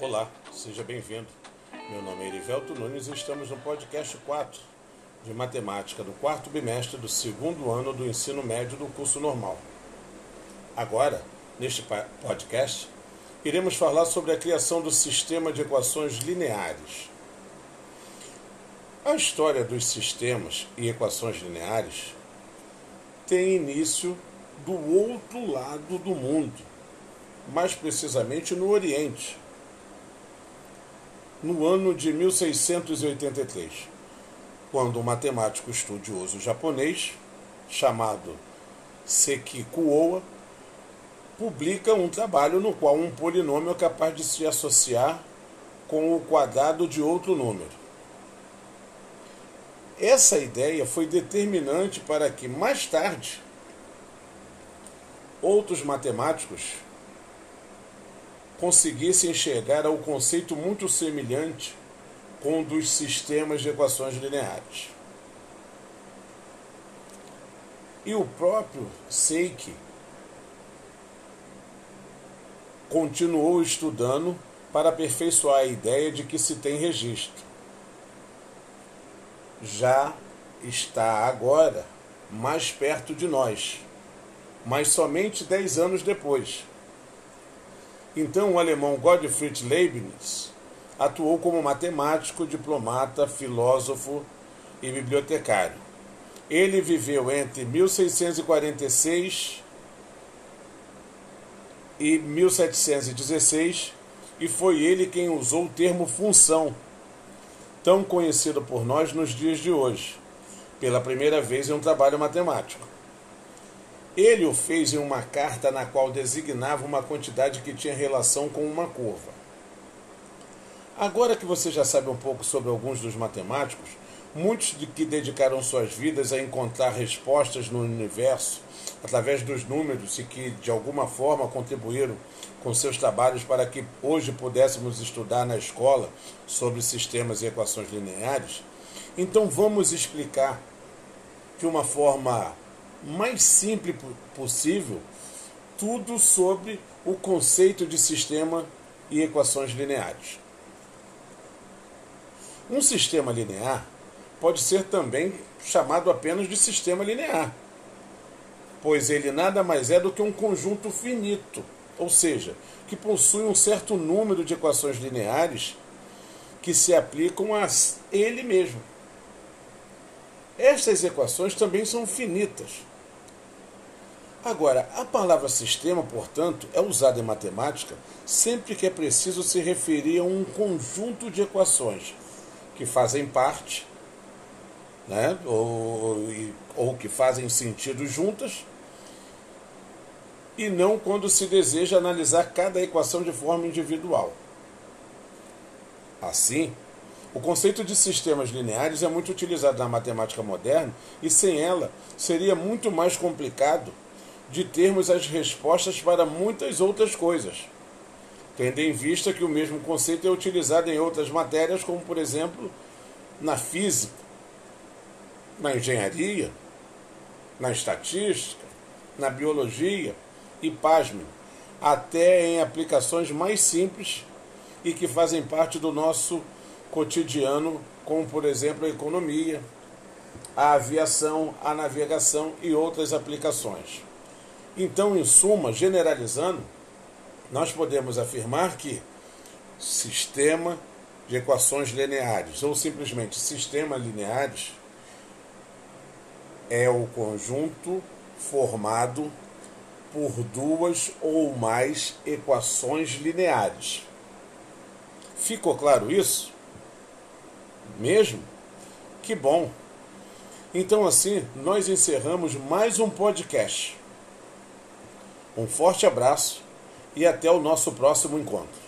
Olá, seja bem-vindo. Meu nome é Erivelto Nunes e estamos no podcast 4 de Matemática do quarto bimestre do segundo ano do ensino médio do curso normal. Agora, neste podcast, iremos falar sobre a criação do sistema de equações lineares. A história dos sistemas e equações lineares tem início do outro lado do mundo, mais precisamente no Oriente no ano de 1683, quando um matemático estudioso japonês, chamado Sekikuoa, publica um trabalho no qual um polinômio é capaz de se associar com o quadrado de outro número. Essa ideia foi determinante para que, mais tarde, outros matemáticos conseguisse enxergar ao conceito muito semelhante com o dos sistemas de equações lineares. E o próprio Seiki continuou estudando para aperfeiçoar a ideia de que se tem registro. Já está agora mais perto de nós, mas somente dez anos depois então, o alemão Gottfried Leibniz atuou como matemático, diplomata, filósofo e bibliotecário. Ele viveu entre 1646 e 1716 e foi ele quem usou o termo função, tão conhecido por nós nos dias de hoje, pela primeira vez em um trabalho matemático. Ele o fez em uma carta na qual designava uma quantidade que tinha relação com uma curva. Agora que você já sabe um pouco sobre alguns dos matemáticos, muitos de que dedicaram suas vidas a encontrar respostas no universo através dos números e que de alguma forma contribuíram com seus trabalhos para que hoje pudéssemos estudar na escola sobre sistemas e equações lineares, então vamos explicar de uma forma mais simples possível tudo sobre o conceito de sistema e equações lineares. Um sistema linear pode ser também chamado apenas de sistema linear, pois ele nada mais é do que um conjunto finito, ou seja, que possui um certo número de equações lineares que se aplicam a ele mesmo. Estas equações também são finitas Agora, a palavra sistema, portanto, é usada em matemática sempre que é preciso se referir a um conjunto de equações que fazem parte, né, ou, ou que fazem sentido juntas, e não quando se deseja analisar cada equação de forma individual. Assim, o conceito de sistemas lineares é muito utilizado na matemática moderna e sem ela seria muito mais complicado de termos as respostas para muitas outras coisas, tendo em vista que o mesmo conceito é utilizado em outras matérias, como por exemplo na física, na engenharia, na estatística, na biologia e, pasme, até em aplicações mais simples e que fazem parte do nosso cotidiano, como por exemplo a economia, a aviação, a navegação e outras aplicações. Então, em suma, generalizando, nós podemos afirmar que sistema de equações lineares, ou simplesmente sistema lineares, é o conjunto formado por duas ou mais equações lineares. Ficou claro isso? Mesmo? Que bom! Então, assim, nós encerramos mais um podcast. Um forte abraço e até o nosso próximo encontro.